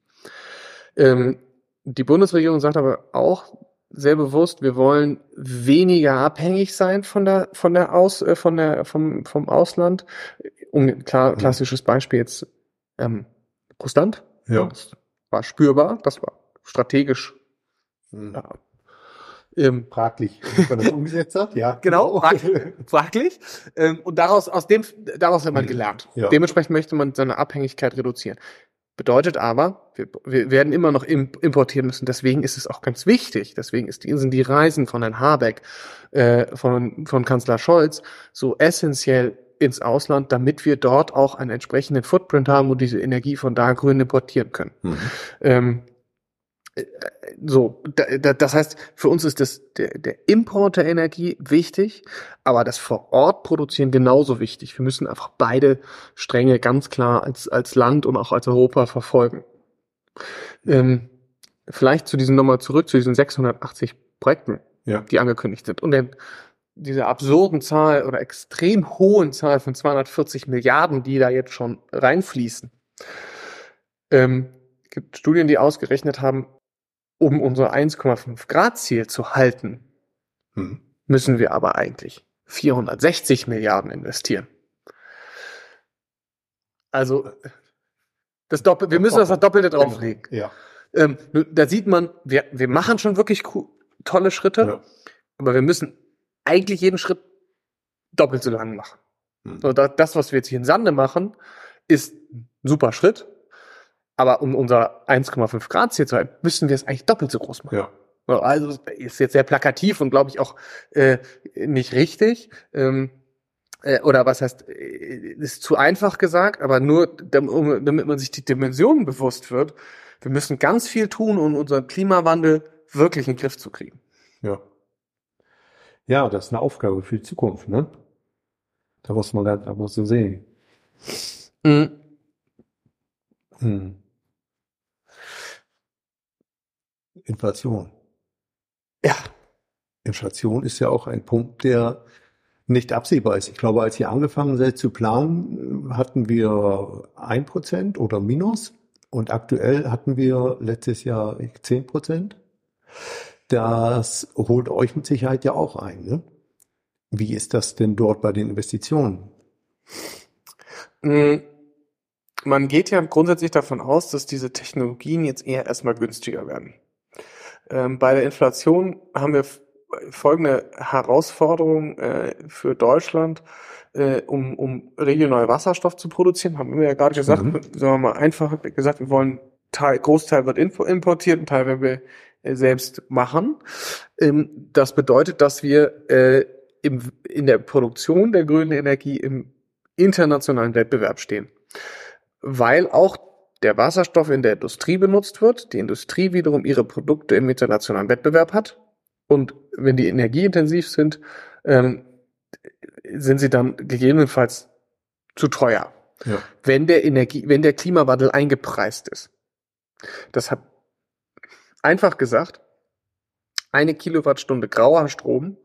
Ähm, die Bundesregierung sagt aber auch sehr bewusst, wir wollen weniger abhängig sein von der von der aus äh, von der vom vom Ausland. Um klar klassisches Beispiel jetzt ähm, Russland. Ja. Das war spürbar, das war strategisch hm. ja, ähm, fraglich, wie man das umgesetzt hat. Ja, genau, fraglich. Ähm, und daraus, aus dem, daraus hat man gelernt. Ja. Dementsprechend möchte man seine Abhängigkeit reduzieren. Bedeutet aber, wir, wir werden immer noch importieren müssen. Deswegen ist es auch ganz wichtig. Deswegen ist die, sind die Reisen von Herrn Habeck, äh, von, von Kanzler Scholz so essentiell ins Ausland, damit wir dort auch einen entsprechenden Footprint haben und diese Energie von da grün importieren können. Mhm. Ähm, so, das heißt, für uns ist das der, der Import der Energie wichtig, aber das vor Ort produzieren genauso wichtig. Wir müssen einfach beide Stränge ganz klar als, als Land und auch als Europa verfolgen. Ähm, vielleicht zu diesen nochmal zurück, zu diesen 680 Projekten, ja. die angekündigt sind. Und dann diese absurden Zahl oder extrem hohen Zahl von 240 Milliarden, die da jetzt schon reinfließen. Ähm, gibt Studien, die ausgerechnet haben, um unser 1,5 Grad Ziel zu halten, hm. müssen wir aber eigentlich 460 Milliarden investieren. Also das Doppel, wir müssen das, das Doppelte drauflegen. Ja. Ähm, da sieht man, wir, wir machen schon wirklich tolle Schritte, ja. aber wir müssen eigentlich jeden Schritt doppelt so lang machen. Hm. So, das, was wir jetzt hier in Sande machen, ist ein super Schritt, aber um unser 1,5 Grad Ziel zu halten, müssen wir es eigentlich doppelt so groß machen. Ja. Also ist jetzt sehr plakativ und glaube ich auch äh, nicht richtig. Ähm, äh, oder was heißt, äh, ist zu einfach gesagt, aber nur damit man sich die Dimensionen bewusst wird. Wir müssen ganz viel tun, um unseren Klimawandel wirklich in den Griff zu kriegen. Ja. Ja, das ist eine Aufgabe für die Zukunft, ne? Da muss man, da muss man sehen. Mhm. Hm. Inflation. Ja. Inflation ist ja auch ein Punkt, der nicht absehbar ist. Ich glaube, als ihr angefangen seid zu planen, hatten wir ein Prozent oder Minus und aktuell hatten wir letztes Jahr zehn Prozent. Das holt euch mit Sicherheit ja auch ein. Ne? Wie ist das denn dort bei den Investitionen? Hm, man geht ja grundsätzlich davon aus, dass diese Technologien jetzt eher erstmal günstiger werden. Ähm, bei der Inflation haben wir folgende Herausforderung äh, für Deutschland, äh, um, um regional Wasserstoff zu produzieren, haben wir ja gerade gesagt, mhm. sagen wir mal einfach gesagt, wir wollen Teil, Großteil wird importiert, ein Teil werden wir selbst machen. Ähm, das bedeutet, dass wir äh, im, in der Produktion der grünen Energie im internationalen Wettbewerb stehen. Weil auch der Wasserstoff in der Industrie benutzt wird, die Industrie wiederum ihre Produkte im internationalen Wettbewerb hat und wenn die energieintensiv sind, ähm, sind sie dann gegebenenfalls zu teuer. Ja. Wenn der Energie, wenn der Klimawandel eingepreist ist. Das hat einfach gesagt, eine Kilowattstunde grauer Strom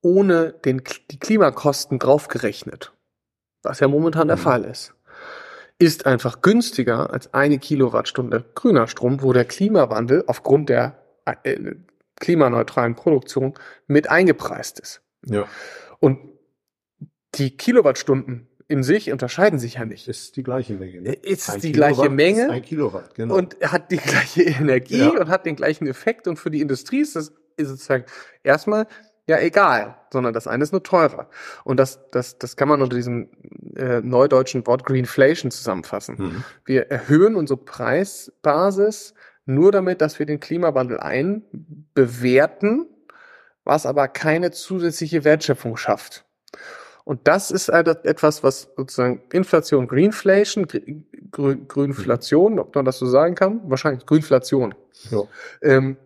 ohne den, die Klimakosten draufgerechnet, was ja momentan der mhm. Fall ist, ist einfach günstiger als eine Kilowattstunde grüner Strom, wo der Klimawandel aufgrund der äh, klimaneutralen Produktion mit eingepreist ist. Ja. Und die Kilowattstunden in sich unterscheiden sich ja nicht. Ist die gleiche Menge. Ne? Ist ein die Kilowatt gleiche Menge. Ein Kilowatt, genau. Und hat die gleiche Energie ja. und hat den gleichen Effekt. Und für die Industrie ist das ist sozusagen erstmal ja egal, sondern das eine ist nur teurer. Und das, das, das kann man unter diesem äh, neudeutschen Wort Greenflation zusammenfassen. Mhm. Wir erhöhen unsere Preisbasis nur damit, dass wir den Klimawandel einbewerten, was aber keine zusätzliche Wertschöpfung schafft. Und das ist halt etwas, was sozusagen Inflation, Greenflation, Grün, Grünflation, ob man das so sagen kann, wahrscheinlich Grünflation. Ja. Ähm,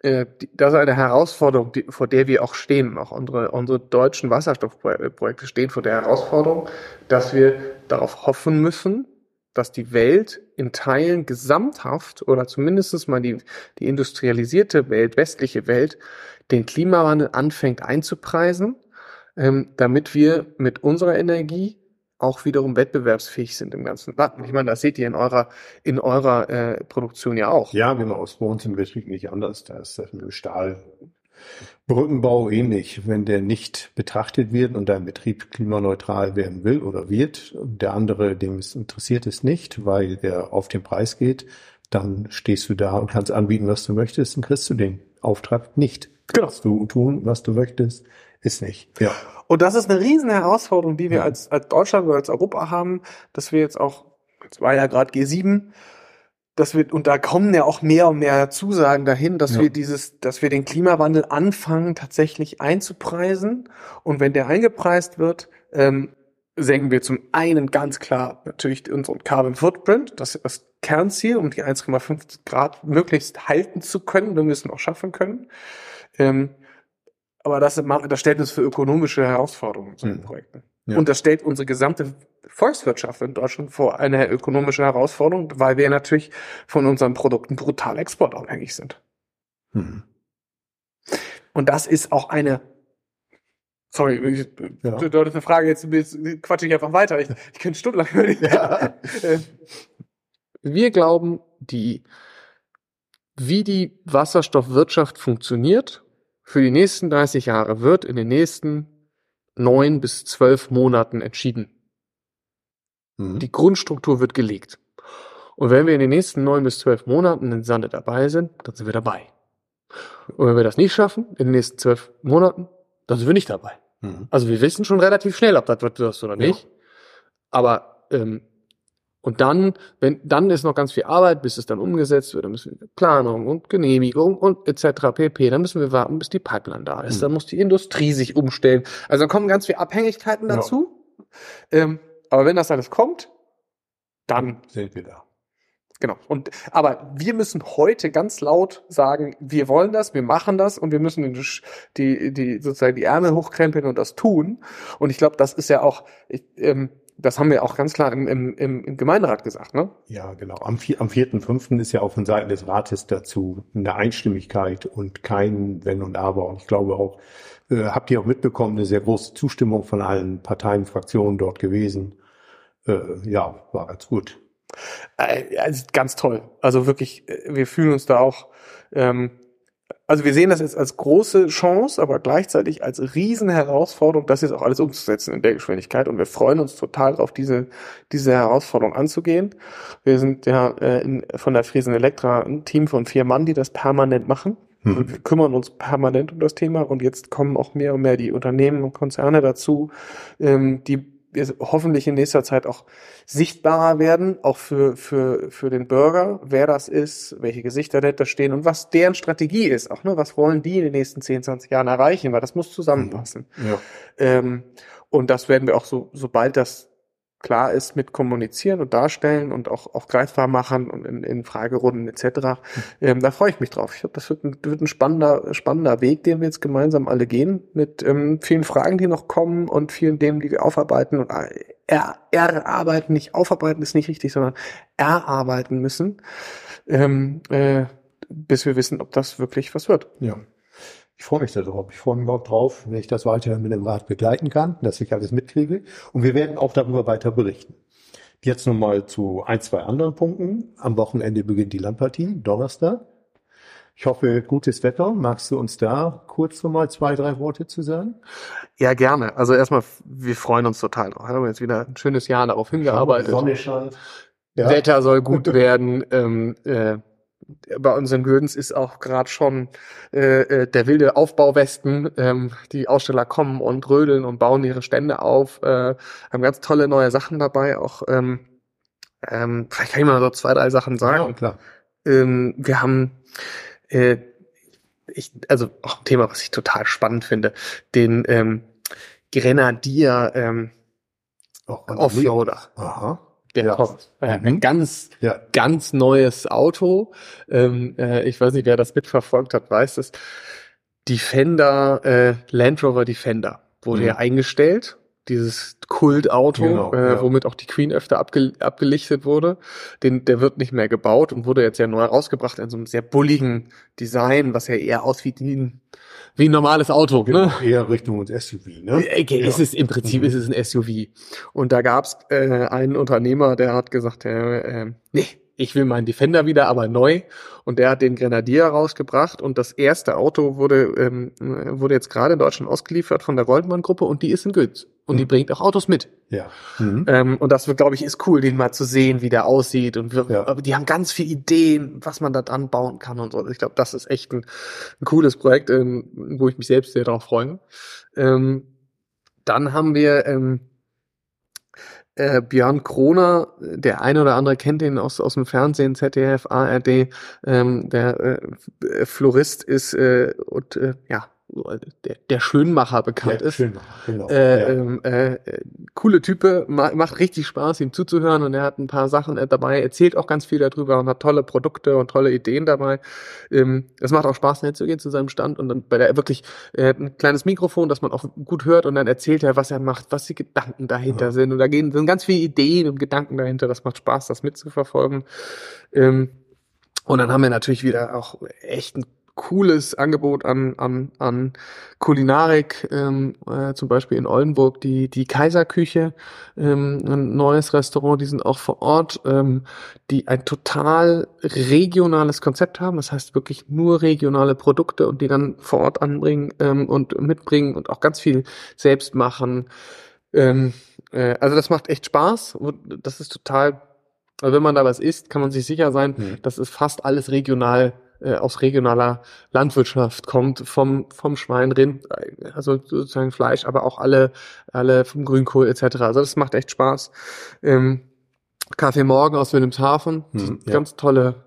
äh, das ist eine Herausforderung, die, vor der wir auch stehen. Auch unsere, unsere deutschen Wasserstoffprojekte stehen vor der Herausforderung, dass wir darauf hoffen müssen, dass die Welt in Teilen gesamthaft oder zumindest mal die, die industrialisierte Welt, westliche Welt, den Klimawandel anfängt einzupreisen, ähm, damit wir mit unserer Energie auch wiederum wettbewerbsfähig sind im ganzen Land. Ich meine, das seht ihr in eurer in eurer äh, Produktion ja auch. Ja, genau. Aus bei uns im Betrieb nicht anders. Da ist das mit dem Stahl Brückenbau ähnlich. Wenn der nicht betrachtet wird und dein Betrieb klimaneutral werden will oder wird, der andere, dem es interessiert ist nicht, weil der auf den Preis geht, dann stehst du da und kannst anbieten, was du möchtest und kriegst du den Auftrag nicht. Genau. Was du tun, was du möchtest, ist nicht. Ja. Und das ist eine riesen Herausforderung, die wir als, als Deutschland oder als Europa haben, dass wir jetzt auch, jetzt war ja gerade G7, dass wir, und da kommen ja auch mehr und mehr Zusagen dahin, dass ja. wir dieses, dass wir den Klimawandel anfangen, tatsächlich einzupreisen. Und wenn der eingepreist wird, ähm, senken wir zum einen ganz klar natürlich unseren Carbon Footprint, das ist das Kernziel, um die 1,5 Grad möglichst halten zu können, wenn wir es noch schaffen können. Ähm, aber das, das stellt uns für ökonomische Herausforderungen in solchen mhm. Projekten. Ja. Und das stellt unsere gesamte Volkswirtschaft in Deutschland vor eine ökonomische Herausforderung, weil wir natürlich von unseren Produkten brutal exportabhängig sind. Mhm. Und das ist auch eine Sorry, ich, ja. hattest eine Frage, jetzt, jetzt quatsche ich einfach weiter. Ich, ich könnte stundenlang über die. Ja. Wir glauben, die, wie die Wasserstoffwirtschaft funktioniert für die nächsten 30 Jahre wird in den nächsten neun bis zwölf Monaten entschieden. Mhm. Die Grundstruktur wird gelegt. Und wenn wir in den nächsten neun bis zwölf Monaten in Sande dabei sind, dann sind wir dabei. Und wenn wir das nicht schaffen, in den nächsten zwölf Monaten, dann sind wir nicht dabei. Mhm. Also wir wissen schon relativ schnell, ob das wird oder nicht. Ja. Aber ähm, und dann, wenn, dann ist noch ganz viel Arbeit, bis es dann umgesetzt wird. Dann müssen wir Planung und Genehmigung und etc. pp. Dann müssen wir warten, bis die Pipeline da ist. Mhm. Dann muss die Industrie sich umstellen. Also dann kommen ganz viele Abhängigkeiten dazu. Ja. Ähm, aber wenn das alles kommt, dann sind wir da. Genau. Und aber wir müssen heute ganz laut sagen, wir wollen das, wir machen das und wir müssen die, die sozusagen die Ärmel hochkrempeln und das tun. Und ich glaube, das ist ja auch ich, ähm, das haben wir auch ganz klar im, im, im Gemeinderat gesagt, ne? Ja, genau. Am, am 4.5. ist ja auch von Seiten des Rates dazu eine Einstimmigkeit und kein Wenn und Aber. Und ich glaube auch, äh, habt ihr auch mitbekommen, eine sehr große Zustimmung von allen Parteien, Fraktionen dort gewesen. Äh, ja, war ganz gut. Also ganz toll. Also wirklich, äh, wir fühlen uns da auch ähm, also wir sehen das jetzt als große Chance, aber gleichzeitig als riesen Herausforderung, das jetzt auch alles umzusetzen in der Geschwindigkeit. Und wir freuen uns total darauf, diese, diese Herausforderung anzugehen. Wir sind ja äh, in, von der Friesen Elektra ein Team von vier Mann, die das permanent machen. Hm. Und wir kümmern uns permanent um das Thema. Und jetzt kommen auch mehr und mehr die Unternehmen und Konzerne dazu, ähm, die hoffentlich in nächster Zeit auch sichtbarer werden, auch für, für, für den Bürger, wer das ist, welche Gesichter dahinter stehen und was deren Strategie ist. Auch, ne, was wollen die in den nächsten 10, 20 Jahren erreichen, weil das muss zusammenpassen. Ja. Ähm, und das werden wir auch so, sobald das klar ist mit kommunizieren und darstellen und auch, auch greifbar machen und in, in Fragerunden etc. Ähm, da freue ich mich drauf. Ich glaube, das wird ein, wird ein spannender, spannender Weg, den wir jetzt gemeinsam alle gehen, mit ähm, vielen Fragen, die noch kommen und vielen Themen, die wir aufarbeiten und er, erarbeiten, nicht aufarbeiten ist nicht richtig, sondern erarbeiten müssen, ähm, äh, bis wir wissen, ob das wirklich was wird. Ja. Ich freue mich darauf. Ich freue mich auch drauf, wenn ich das weiter mit dem Rat begleiten kann, dass ich alles mitkriege. Und wir werden auch darüber weiter berichten. Jetzt nochmal zu ein, zwei anderen Punkten. Am Wochenende beginnt die Landpartie, Donnerstag. Ich hoffe, gutes Wetter. Magst du uns da kurz nochmal zwei, drei Worte zu sagen? Ja, gerne. Also erstmal, wir freuen uns total drauf. Wir haben jetzt wieder ein schönes Jahr darauf hingearbeitet. Sonne scheint. Ja. Wetter soll gut werden. Ähm, äh, bei uns in Gödens ist auch gerade schon äh, äh, der wilde Aufbauwesten. Ähm, die Aussteller kommen und rödeln und bauen ihre Stände auf, äh, haben ganz tolle neue Sachen dabei. Auch ähm, ähm, vielleicht kann ich mal so zwei, drei Sachen sagen. Ja, klar. Ähm, wir haben äh, ich, also auch ein Thema, was ich total spannend finde, den ähm, Grenadier ähm, oh, Offroader. Aha der ja. kommt. Mhm. Ein ganz, ja. ganz neues Auto. Ähm, äh, ich weiß nicht, wer das mitverfolgt hat, weiß es. Defender, äh, Land Rover Defender wurde mhm. ja eingestellt. Dieses Kultauto, genau, äh, ja. womit auch die Queen öfter abge abgelichtet wurde. Den, der wird nicht mehr gebaut und wurde jetzt ja neu rausgebracht in so einem sehr bulligen Design, was ja eher aussieht wie ein wie ein normales Auto. Genau, ne? Eher Richtung SUV. Ne? Okay, ja. ist es, Im Prinzip mhm. ist es ein SUV. Und da gab's äh, einen Unternehmer, der hat gesagt, äh, äh, nee, ich will meinen Defender wieder, aber neu. Und der hat den Grenadier rausgebracht und das erste Auto wurde, ähm, wurde jetzt gerade in Deutschland ausgeliefert von der Goldmann-Gruppe und die ist in Götz. Und mhm. die bringt auch Autos mit. Ja. Mhm. Ähm, und das glaube ich, ist cool, den mal zu sehen, wie der aussieht. Und wir, ja. die haben ganz viele Ideen, was man da dran bauen kann und so. Ich glaube, das ist echt ein, ein cooles Projekt, ähm, wo ich mich selbst sehr darauf freue. Ähm, dann haben wir ähm, äh, Björn Kroner, der eine oder andere kennt ihn aus, aus dem Fernsehen, ZDF, ARD, ähm, der äh, Florist ist äh, und äh, ja, der, der Schönmacher bekannt der ist. Schönmacher, genau. Äh, ja. ähm, äh, coole Type, macht richtig Spaß, ihm zuzuhören und er hat ein paar Sachen äh, dabei, erzählt auch ganz viel darüber und hat tolle Produkte und tolle Ideen dabei. Ähm, es macht auch Spaß, hinzugehen zu seinem Stand und dann bei der wirklich äh, ein kleines Mikrofon, das man auch gut hört und dann erzählt er, was er macht, was die Gedanken dahinter ja. sind und da gehen sind ganz viele Ideen und Gedanken dahinter. Das macht Spaß, das mitzuverfolgen. Ähm, und dann haben wir natürlich wieder auch echt ein cooles Angebot an, an, an Kulinarik, ähm, äh, zum Beispiel in Oldenburg die, die Kaiserküche, ähm, ein neues Restaurant, die sind auch vor Ort, ähm, die ein total regionales Konzept haben, das heißt wirklich nur regionale Produkte und die dann vor Ort anbringen ähm, und mitbringen und auch ganz viel selbst machen. Ähm, äh, also das macht echt Spaß und das ist total, also wenn man da was isst, kann man sich sicher sein, mhm. das ist fast alles regional äh, aus regionaler Landwirtschaft kommt, vom, vom Schwein, Rind, also sozusagen Fleisch, aber auch alle, alle vom Grünkohl etc. Also das macht echt Spaß. Ähm, Kaffee Morgen aus Wilhelmshaven, hm, ganz ja. tolle,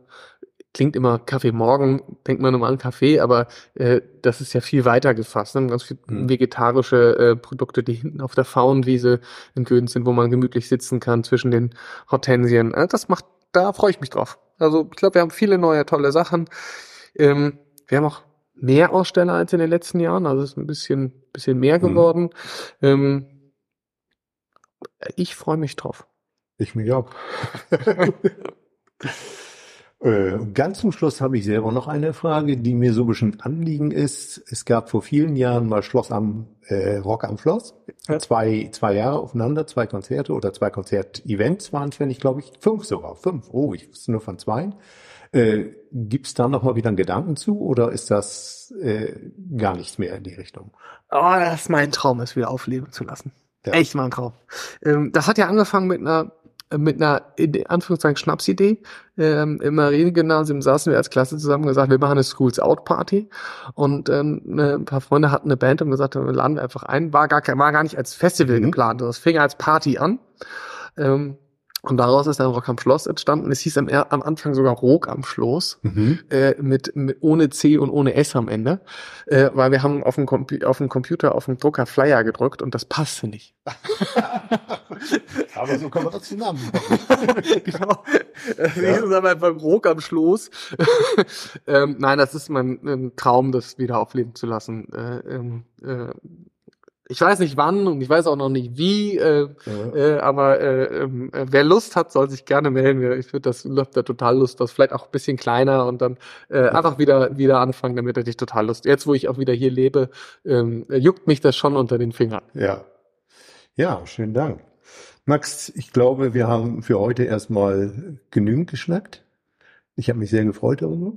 klingt immer Kaffee Morgen, denkt man immer an Kaffee, aber äh, das ist ja viel weiter gefasst. Ne? Ganz viele hm. vegetarische äh, Produkte, die hinten auf der Faunwiese in Göden sind, wo man gemütlich sitzen kann zwischen den Hortensien. Also das macht, da freue ich mich drauf. Also ich glaube, wir haben viele neue tolle Sachen. Ähm, wir haben auch mehr Aussteller als in den letzten Jahren, also es ist ein bisschen, bisschen mehr mhm. geworden. Mhm. Ähm, ich freue mich drauf. Ich mich auch. Äh, ganz zum Schluss habe ich selber noch eine Frage, die mir so ein bisschen Anliegen ist. Es gab vor vielen Jahren mal Schloss am äh, Rock am Schloss. Zwei, zwei Jahre aufeinander, zwei Konzerte oder zwei Konzert-Events waren es, wenn ich glaube ich, fünf sogar. Fünf. Oh, ich wusste nur von zwei. Äh, Gibt es da nochmal wieder einen Gedanken zu oder ist das äh, gar nichts mehr in die Richtung? Oh, das ist mein Traum, es wieder aufleben zu lassen. Ja. Echt mein Traum. Ähm, das hat ja angefangen mit einer mit einer in Anführungszeichen Schnapsidee. Ähm, Im Mariengymnasium saßen wir als Klasse zusammen und gesagt, wir machen eine Schools Out Party. Und ähm, ne, ein paar Freunde hatten eine Band und gesagt, wir laden wir einfach ein. War gar, war gar nicht als Festival mhm. geplant. Das fing als Party an. Ähm, und daraus ist dann Rock am Schloss entstanden. Es hieß am, am Anfang sogar Rock am Schloss, mhm. äh, mit, mit ohne C und ohne S am Ende, äh, weil wir haben auf dem, auf dem Computer auf dem Drucker Flyer gedrückt und das passte nicht. Aber so kann man das Namen Genau. Ja. Wir aber einfach Rock am Schloss. ähm, nein, das ist mein ein Traum, das wieder aufleben zu lassen. Äh, ähm, äh, Ich weiß nicht wann und ich weiß auch noch nicht wie, äh, ja. äh, aber äh, äh, wer Lust hat, soll sich gerne melden. Ich würde das läuft da total Lust, das vielleicht auch ein bisschen kleiner und dann äh, einfach wieder wieder anfangen, damit hätte ich total Lust. Jetzt, wo ich auch wieder hier lebe, ähm, juckt mich das schon unter den Fingern. Ja, ja, schönen Dank. Max, ich glaube, wir haben für heute erstmal genügend geschnackt. Ich habe mich sehr gefreut darüber.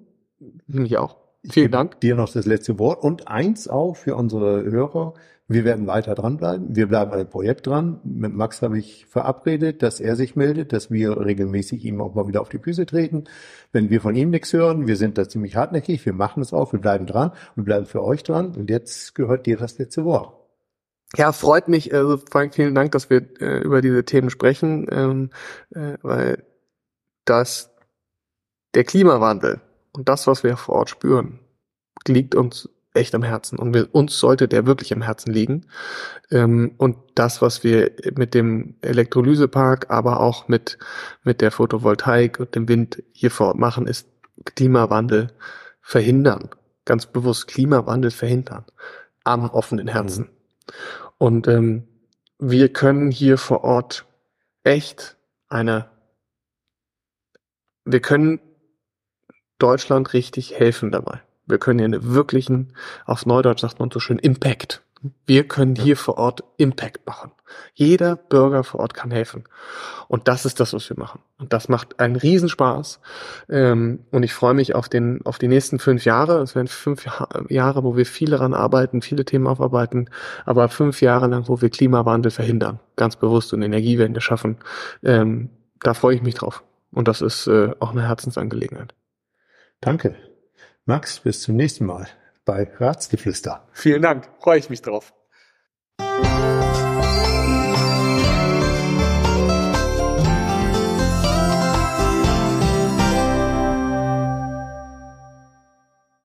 Ich auch. Vielen Dank. Dir noch das letzte Wort und eins auch für unsere Hörer. Wir werden weiter dranbleiben. Wir bleiben an dem Projekt dran. Mit Max habe ich verabredet, dass er sich meldet, dass wir regelmäßig ihm auch mal wieder auf die Füße treten. Wenn wir von ihm nichts hören, wir sind da ziemlich hartnäckig, wir machen es auch, wir bleiben dran wir bleiben für euch dran. Und jetzt gehört dir das letzte Wort. Ja, freut mich. Also allem vielen Dank, dass wir äh, über diese Themen sprechen, ähm, äh, weil das der Klimawandel und das, was wir vor Ort spüren, liegt uns echt am Herzen und wir, uns sollte der wirklich am Herzen liegen. Ähm, und das, was wir mit dem Elektrolysepark, aber auch mit, mit der Photovoltaik und dem Wind hier vor Ort machen, ist Klimawandel verhindern. Ganz bewusst Klimawandel verhindern. Am offenen Herzen. Und ähm, wir können hier vor Ort echt eine, wir können Deutschland richtig helfen dabei. Wir können hier einen wirklichen, auf Neudeutsch sagt man so schön, Impact. Wir können hier vor Ort Impact machen. Jeder Bürger vor Ort kann helfen. Und das ist das, was wir machen. Und das macht einen Riesenspaß. Ähm, und ich freue mich auf, den, auf die nächsten fünf Jahre. Es werden fünf Jahre, wo wir viel daran arbeiten, viele Themen aufarbeiten, aber fünf Jahre lang, wo wir Klimawandel verhindern, ganz bewusst und Energiewende schaffen. Ähm, da freue ich mich drauf. Und das ist äh, auch eine Herzensangelegenheit. Danke. Max, bis zum nächsten Mal bei Ratsgeflüster. Vielen Dank, freue ich mich drauf.